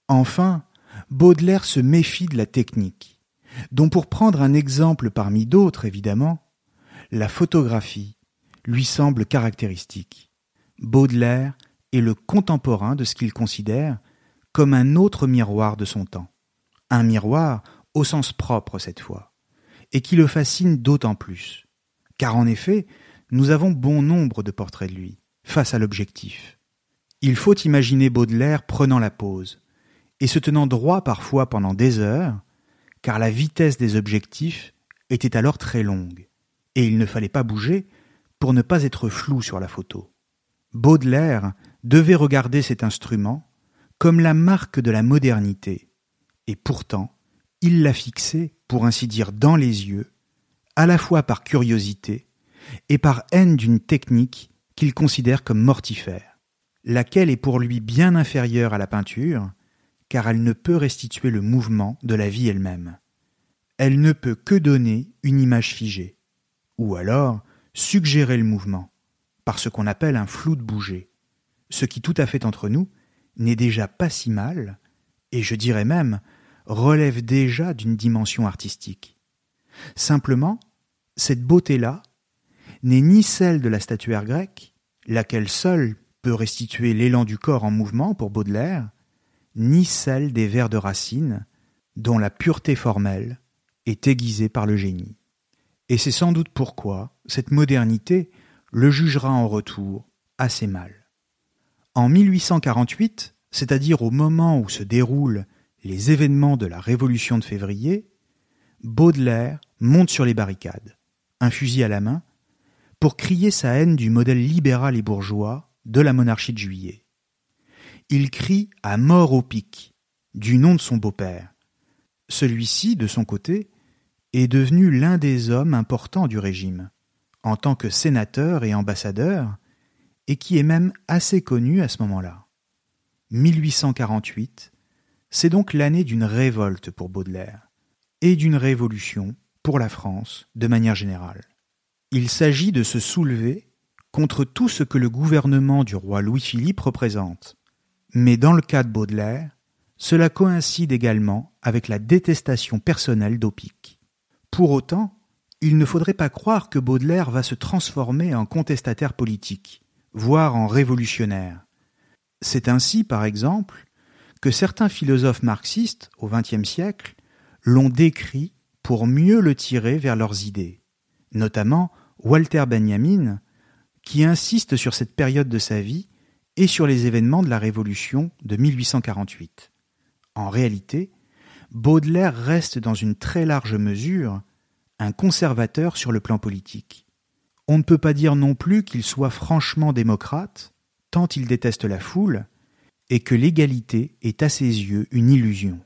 Enfin, Baudelaire se méfie de la technique, dont pour prendre un exemple parmi d'autres évidemment, la photographie lui semble caractéristique. Baudelaire est le contemporain de ce qu'il considère comme un autre miroir de son temps. Un miroir au sens propre cette fois, et qui le fascine d'autant plus. Car en effet, nous avons bon nombre de portraits de lui, face à l'objectif. Il faut imaginer Baudelaire prenant la pose, et se tenant droit parfois pendant des heures, car la vitesse des objectifs était alors très longue, et il ne fallait pas bouger pour ne pas être flou sur la photo. Baudelaire devait regarder cet instrument comme la marque de la modernité, et pourtant il l'a fixé, pour ainsi dire, dans les yeux, à la fois par curiosité et par haine d'une technique qu'il considère comme mortifère, laquelle est pour lui bien inférieure à la peinture, car elle ne peut restituer le mouvement de la vie elle-même. Elle ne peut que donner une image figée, ou alors suggérer le mouvement, par ce qu'on appelle un flou de bouger, ce qui tout à fait entre nous n'est déjà pas si mal, et je dirais même relève déjà d'une dimension artistique. Simplement, cette beauté-là n'est ni celle de la statuaire grecque, laquelle seule peut restituer l'élan du corps en mouvement pour Baudelaire, ni celle des vers de Racine, dont la pureté formelle est aiguisée par le génie. Et c'est sans doute pourquoi cette modernité le jugera en retour assez mal. En 1848, c'est-à-dire au moment où se déroulent les événements de la Révolution de février, Baudelaire monte sur les barricades, un fusil à la main, pour crier sa haine du modèle libéral et bourgeois de la monarchie de juillet. Il crie à mort au pic, du nom de son beau-père, Celui-ci, de son côté, est devenu l'un des hommes importants du régime, en tant que sénateur et ambassadeur, et qui est même assez connu à ce moment-là. 1848, c'est donc l'année d'une révolte pour Baudelaire, et d'une révolution pour la France de manière générale. Il s'agit de se soulever contre tout ce que le gouvernement du roi Louis-Philippe représente. Mais dans le cas de Baudelaire, cela coïncide également avec la détestation personnelle d'Opic. Pour autant, il ne faudrait pas croire que Baudelaire va se transformer en contestataire politique, voire en révolutionnaire. C'est ainsi, par exemple, que certains philosophes marxistes, au XXe siècle, l'ont décrit pour mieux le tirer vers leurs idées, notamment Walter Benjamin, qui insiste sur cette période de sa vie et sur les événements de la Révolution de 1848. En réalité, Baudelaire reste dans une très large mesure un conservateur sur le plan politique. On ne peut pas dire non plus qu'il soit franchement démocrate, tant il déteste la foule, et que l'égalité est à ses yeux une illusion.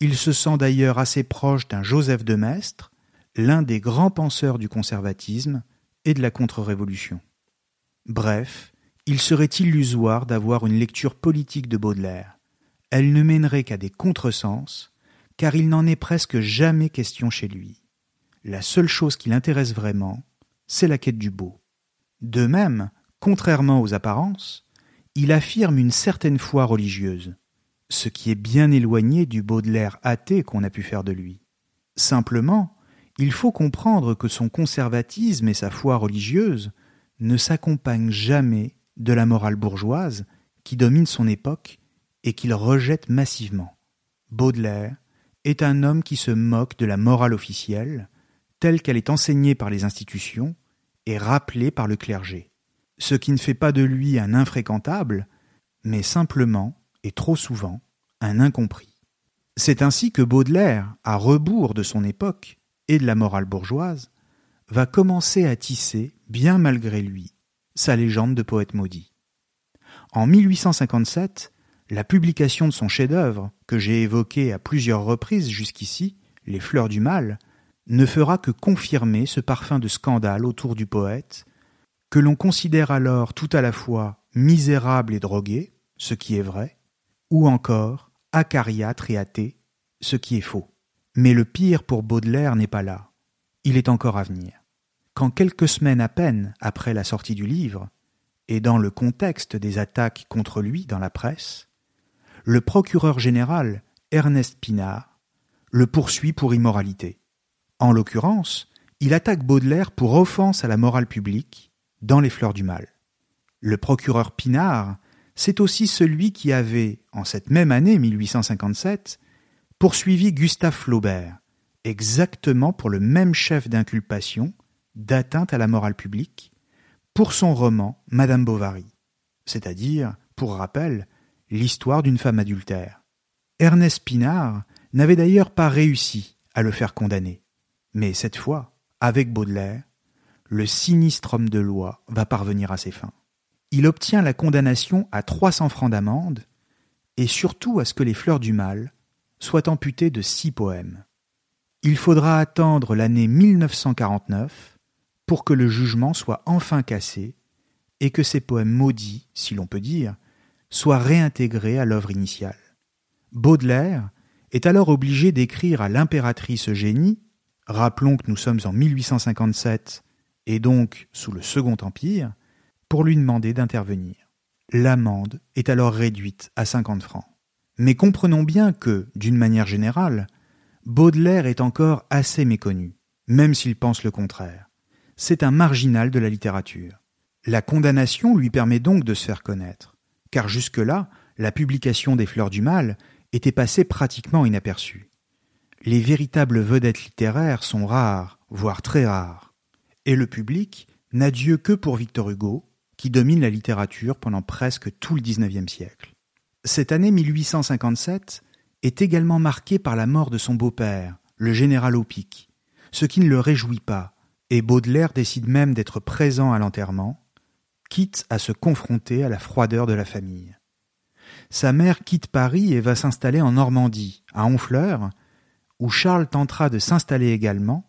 Il se sent d'ailleurs assez proche d'un Joseph de Maistre, l'un des grands penseurs du conservatisme et de la contre-révolution. Bref, il serait illusoire d'avoir une lecture politique de Baudelaire. Elle ne mènerait qu'à des contresens, car il n'en est presque jamais question chez lui. La seule chose qui l'intéresse vraiment, c'est la quête du beau. De même, contrairement aux apparences, il affirme une certaine foi religieuse, ce qui est bien éloigné du Baudelaire athée qu'on a pu faire de lui. Simplement, il faut comprendre que son conservatisme et sa foi religieuse ne s'accompagne jamais de la morale bourgeoise qui domine son époque et qu'il rejette massivement. Baudelaire est un homme qui se moque de la morale officielle, telle qu'elle est enseignée par les institutions et rappelée par le clergé, ce qui ne fait pas de lui un infréquentable, mais simplement, et trop souvent, un incompris. C'est ainsi que Baudelaire, à rebours de son époque et de la morale bourgeoise, va commencer à tisser, bien malgré lui, sa légende de poète maudit. En 1857, la publication de son chef-d'œuvre, que j'ai évoqué à plusieurs reprises jusqu'ici, Les Fleurs du Mal, ne fera que confirmer ce parfum de scandale autour du poète, que l'on considère alors tout à la fois misérable et drogué, ce qui est vrai, ou encore acariâtre et athée, ce qui est faux. Mais le pire pour Baudelaire n'est pas là il est encore à venir. Quand quelques semaines à peine après la sortie du livre, et dans le contexte des attaques contre lui dans la presse, le procureur général Ernest Pinard le poursuit pour immoralité. En l'occurrence, il attaque Baudelaire pour offense à la morale publique dans Les Fleurs du Mal. Le procureur Pinard, c'est aussi celui qui avait, en cette même année 1857, poursuivi Gustave Flaubert, exactement pour le même chef d'inculpation d'atteinte à la morale publique pour son roman Madame Bovary, c'est-à-dire, pour rappel, l'histoire d'une femme adultère. Ernest Pinard n'avait d'ailleurs pas réussi à le faire condamner. Mais cette fois, avec Baudelaire, le sinistre homme de loi va parvenir à ses fins. Il obtient la condamnation à 300 francs d'amende et surtout à ce que les fleurs du mal soient amputées de six poèmes. Il faudra attendre l'année 1949 pour que le jugement soit enfin cassé et que ces poèmes maudits, si l'on peut dire, soient réintégrés à l'œuvre initiale. Baudelaire est alors obligé d'écrire à l'impératrice Eugénie, rappelons que nous sommes en 1857 et donc sous le Second Empire, pour lui demander d'intervenir. L'amende est alors réduite à 50 francs. Mais comprenons bien que, d'une manière générale, Baudelaire est encore assez méconnu, même s'il pense le contraire. C'est un marginal de la littérature. La condamnation lui permet donc de se faire connaître, car jusque-là, la publication des Fleurs du Mal était passée pratiquement inaperçue. Les véritables vedettes littéraires sont rares, voire très rares, et le public n'a Dieu que pour Victor Hugo, qui domine la littérature pendant presque tout le XIXe siècle. Cette année 1857 est également marqué par la mort de son beau-père, le général Opic, ce qui ne le réjouit pas, et Baudelaire décide même d'être présent à l'enterrement, quitte à se confronter à la froideur de la famille. Sa mère quitte Paris et va s'installer en Normandie, à Honfleur, où Charles tentera de s'installer également,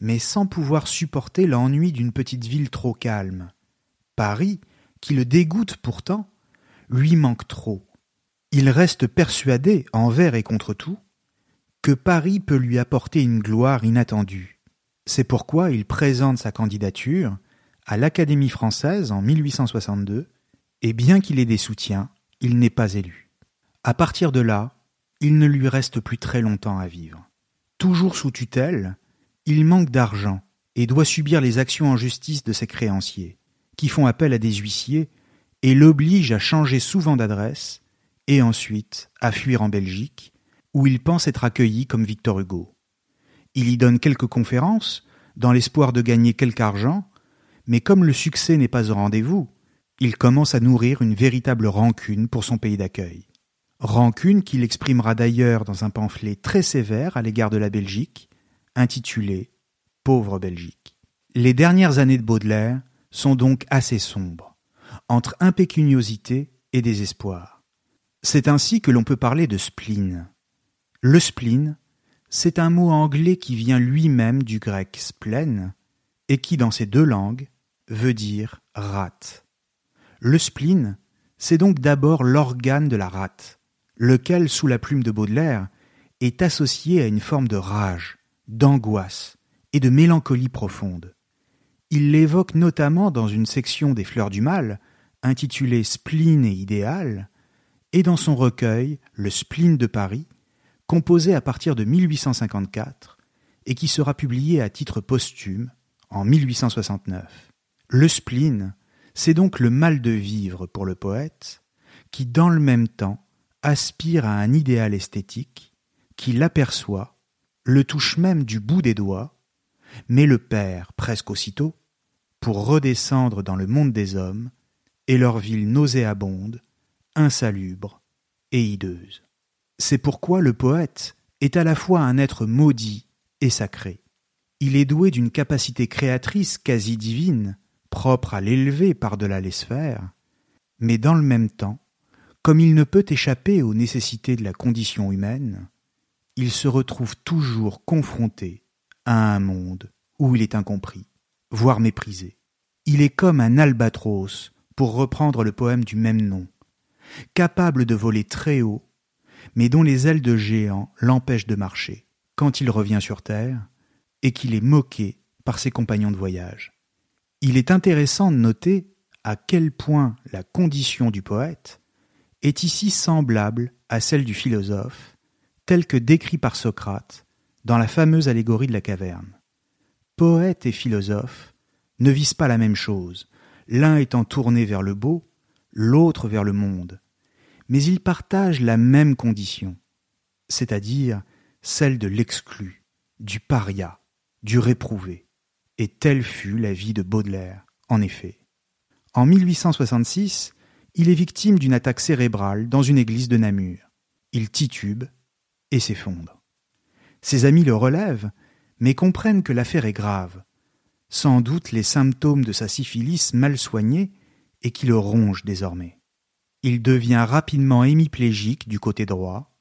mais sans pouvoir supporter l'ennui d'une petite ville trop calme. Paris, qui le dégoûte pourtant, lui manque trop. Il reste persuadé, envers et contre tout, que Paris peut lui apporter une gloire inattendue. C'est pourquoi il présente sa candidature à l'Académie française en 1862, et bien qu'il ait des soutiens, il n'est pas élu. À partir de là, il ne lui reste plus très longtemps à vivre. Toujours sous tutelle, il manque d'argent et doit subir les actions en justice de ses créanciers, qui font appel à des huissiers et l'obligent à changer souvent d'adresse et ensuite à fuir en Belgique, où il pense être accueilli comme Victor Hugo. Il y donne quelques conférences, dans l'espoir de gagner quelque argent, mais comme le succès n'est pas au rendez-vous, il commence à nourrir une véritable rancune pour son pays d'accueil. Rancune qu'il exprimera d'ailleurs dans un pamphlet très sévère à l'égard de la Belgique, intitulé Pauvre Belgique. Les dernières années de Baudelaire sont donc assez sombres, entre impécuniosité et désespoir. C'est ainsi que l'on peut parler de spleen. Le spleen, c'est un mot anglais qui vient lui-même du grec splen et qui, dans ces deux langues, veut dire rate. Le spleen, c'est donc d'abord l'organe de la rate, lequel, sous la plume de Baudelaire, est associé à une forme de rage, d'angoisse et de mélancolie profonde. Il l'évoque notamment dans une section des Fleurs du Mal, intitulée Spleen et idéal, et dans son recueil Le spleen de Paris, composé à partir de 1854 et qui sera publié à titre posthume en 1869. Le spleen, c'est donc le mal de vivre pour le poète, qui dans le même temps aspire à un idéal esthétique, qui l'aperçoit, le touche même du bout des doigts, mais le perd presque aussitôt, pour redescendre dans le monde des hommes, et leur ville nauséabonde, insalubre et hideuse. C'est pourquoi le poète est à la fois un être maudit et sacré. Il est doué d'une capacité créatrice quasi divine, propre à l'élever par-delà les sphères, mais dans le même temps, comme il ne peut échapper aux nécessités de la condition humaine, il se retrouve toujours confronté à un monde où il est incompris, voire méprisé. Il est comme un albatros, pour reprendre le poème du même nom, capable de voler très haut, mais dont les ailes de géant l'empêchent de marcher quand il revient sur terre, et qu'il est moqué par ses compagnons de voyage. Il est intéressant de noter à quel point la condition du poète est ici semblable à celle du philosophe, tel que décrit par Socrate dans la fameuse allégorie de la caverne. Poète et philosophe ne visent pas la même chose, l'un étant tourné vers le beau, l'autre vers le monde, mais ils partagent la même condition, c'est-à-dire celle de l'exclu, du paria, du réprouvé. Et telle fut la vie de Baudelaire, en effet. En 1866, il est victime d'une attaque cérébrale dans une église de Namur. Il titube et s'effondre. Ses amis le relèvent, mais comprennent que l'affaire est grave. Sans doute les symptômes de sa syphilis mal soignée et qui le rongent désormais. Il devient rapidement hémiplégique du côté droit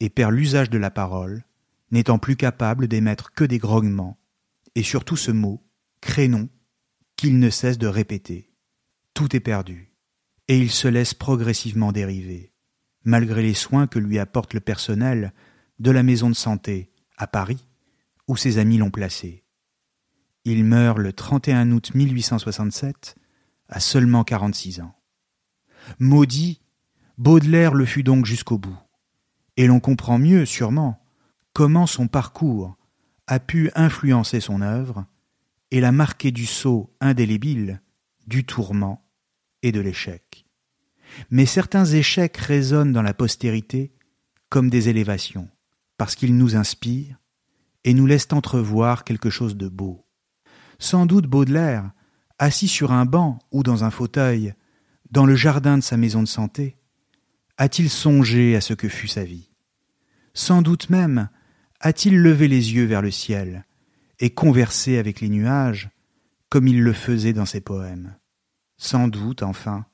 et perd l'usage de la parole, n'étant plus capable d'émettre que des grognements, et surtout ce mot, crénon, qu'il ne cesse de répéter. Tout est perdu et il se laisse progressivement dériver, malgré les soins que lui apporte le personnel de la maison de santé à Paris, où ses amis l'ont placé. Il meurt le 31 août 1867, à seulement 46 ans. Maudit, Baudelaire le fut donc jusqu'au bout, et l'on comprend mieux, sûrement, comment son parcours a pu influencer son œuvre et la marquer du sceau indélébile du tourment et de l'échec. Mais certains échecs résonnent dans la postérité comme des élévations, parce qu'ils nous inspirent et nous laissent entrevoir quelque chose de beau. Sans doute Baudelaire, assis sur un banc ou dans un fauteuil, dans le jardin de sa maison de santé, a-t-il songé à ce que fut sa vie? Sans doute même a-t-il levé les yeux vers le ciel et conversé avec les nuages comme il le faisait dans ses poèmes? Sans doute, enfin,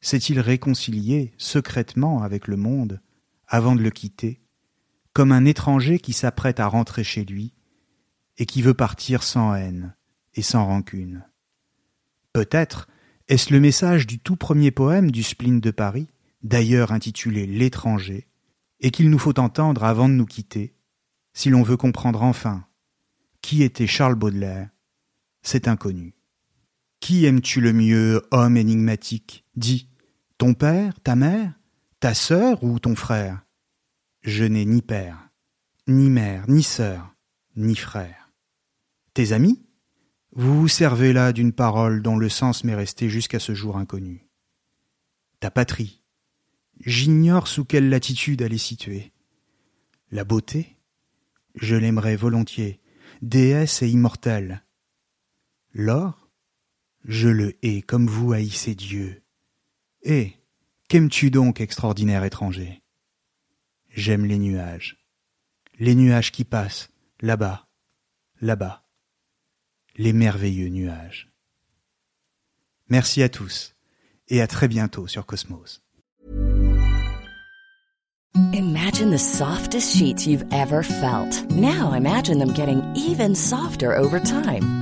s'est-il réconcilié secrètement avec le monde avant de le quitter, comme un étranger qui s'apprête à rentrer chez lui et qui veut partir sans haine et sans rancune? Peut-être est-ce le message du tout premier poème du spleen de Paris, d'ailleurs intitulé L'étranger, et qu'il nous faut entendre avant de nous quitter, si l'on veut comprendre enfin qui était Charles Baudelaire, c'est inconnu. Qui aimes-tu le mieux, homme énigmatique? Dis, ton père, ta mère, ta sœur ou ton frère? Je n'ai ni père, ni mère, ni sœur, ni frère. Tes amis? Vous vous servez là d'une parole dont le sens m'est resté jusqu'à ce jour inconnu. Ta patrie J'ignore sous quelle latitude elle est située. La beauté Je l'aimerais volontiers, déesse et immortelle. L'or Je le hais comme vous haïssez Dieu. Et qu'aimes-tu donc, extraordinaire étranger? J'aime les nuages. Les nuages qui passent, là-bas, là-bas. Les merveilleux nuages. Merci à tous et à très bientôt sur Cosmos. Imagine the softest sheets you've ever felt. Now imagine them getting even softer over time.